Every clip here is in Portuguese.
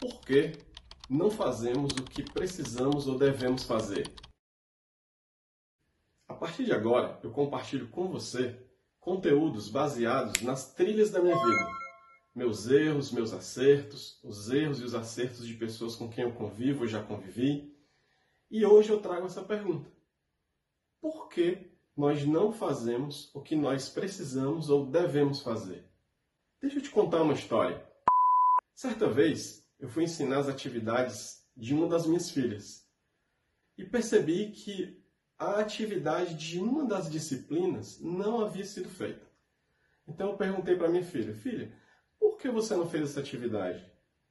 Por que não fazemos o que precisamos ou devemos fazer? A partir de agora, eu compartilho com você conteúdos baseados nas trilhas da minha vida. Meus erros, meus acertos, os erros e os acertos de pessoas com quem eu convivo ou já convivi. E hoje eu trago essa pergunta: Por que nós não fazemos o que nós precisamos ou devemos fazer? Deixa eu te contar uma história. Certa vez, eu fui ensinar as atividades de uma das minhas filhas e percebi que a atividade de uma das disciplinas não havia sido feita. Então eu perguntei para minha filha: Filha, por que você não fez essa atividade?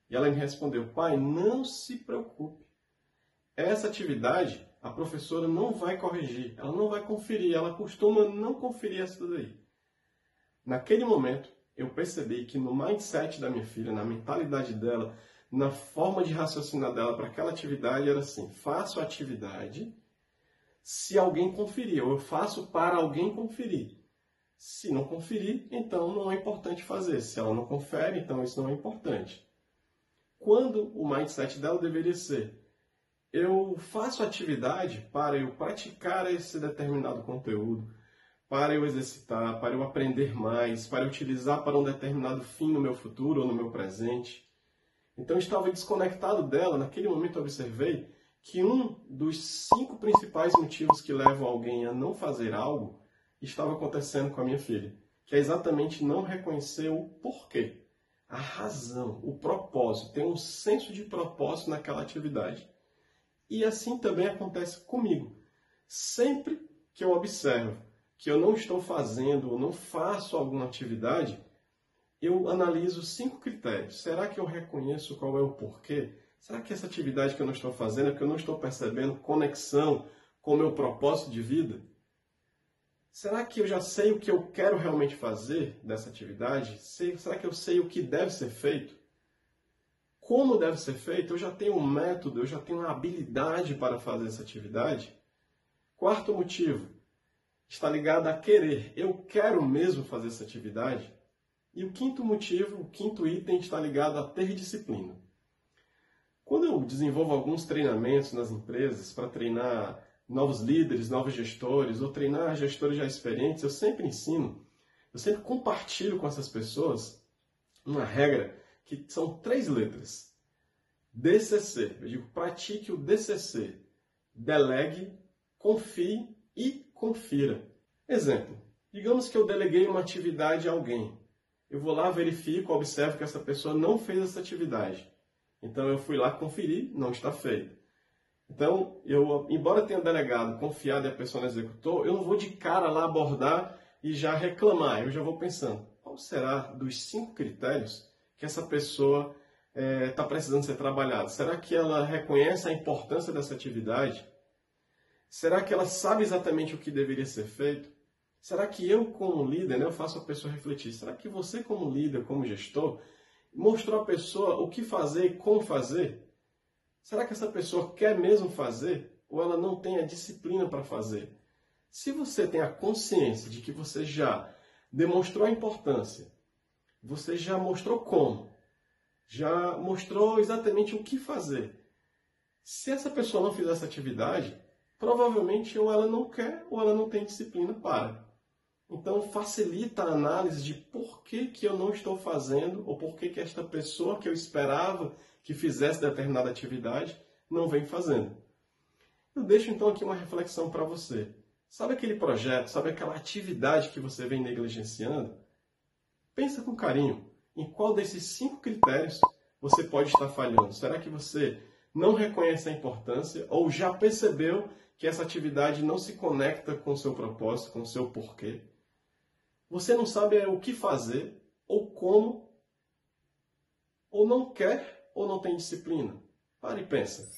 E ela me respondeu: Pai, não se preocupe. Essa atividade a professora não vai corrigir, ela não vai conferir, ela costuma não conferir essa daí. Naquele momento, eu percebi que no mindset da minha filha, na mentalidade dela, na forma de raciocinar dela para aquela atividade era assim: faço atividade se alguém conferir, ou eu faço para alguém conferir. Se não conferir, então não é importante fazer. Se ela não confere, então isso não é importante. Quando o mindset dela deveria ser: eu faço atividade para eu praticar esse determinado conteúdo, para eu exercitar, para eu aprender mais, para utilizar para um determinado fim no meu futuro ou no meu presente. Então eu estava desconectado dela. Naquele momento observei que um dos cinco principais motivos que levam alguém a não fazer algo estava acontecendo com a minha filha, que é exatamente não reconhecer o porquê, a razão, o propósito, ter um senso de propósito naquela atividade. E assim também acontece comigo. Sempre que eu observo que eu não estou fazendo ou não faço alguma atividade, eu analiso cinco critérios. Será que eu reconheço qual é o porquê? Será que essa atividade que eu não estou fazendo é que eu não estou percebendo conexão com o meu propósito de vida? Será que eu já sei o que eu quero realmente fazer dessa atividade? Será que eu sei o que deve ser feito? Como deve ser feito? Eu já tenho um método, eu já tenho uma habilidade para fazer essa atividade? Quarto motivo, está ligado a querer. Eu quero mesmo fazer essa atividade. E o quinto motivo, o quinto item está ligado a ter disciplina. Quando eu desenvolvo alguns treinamentos nas empresas para treinar novos líderes, novos gestores, ou treinar gestores já experientes, eu sempre ensino, eu sempre compartilho com essas pessoas uma regra que são três letras. DCC. Eu digo, pratique o DCC. Delegue, confie e confira. Exemplo: digamos que eu deleguei uma atividade a alguém. Eu vou lá, verifico, observo que essa pessoa não fez essa atividade. Então eu fui lá conferir, não está feito. Então, eu, embora tenha delegado, confiado e a pessoa não executou, eu não vou de cara lá abordar e já reclamar. Eu já vou pensando, qual será dos cinco critérios que essa pessoa está é, tá precisando ser trabalhada? Será que ela reconhece a importância dessa atividade? Será que ela sabe exatamente o que deveria ser feito? Será que eu, como líder, né, eu faço a pessoa refletir? Será que você, como líder, como gestor, mostrou à pessoa o que fazer e como fazer? Será que essa pessoa quer mesmo fazer ou ela não tem a disciplina para fazer? Se você tem a consciência de que você já demonstrou a importância, você já mostrou como, já mostrou exatamente o que fazer. Se essa pessoa não fizer essa atividade, provavelmente ou ela não quer ou ela não tem disciplina para. Então facilita a análise de por que, que eu não estou fazendo ou por que, que esta pessoa que eu esperava que fizesse determinada atividade não vem fazendo. Eu deixo então aqui uma reflexão para você. Sabe aquele projeto, sabe aquela atividade que você vem negligenciando? Pensa com carinho em qual desses cinco critérios você pode estar falhando. Será que você não reconhece a importância ou já percebeu que essa atividade não se conecta com o seu propósito, com o seu porquê. Você não sabe o que fazer, ou como, ou não quer, ou não tem disciplina. Pare e pensa.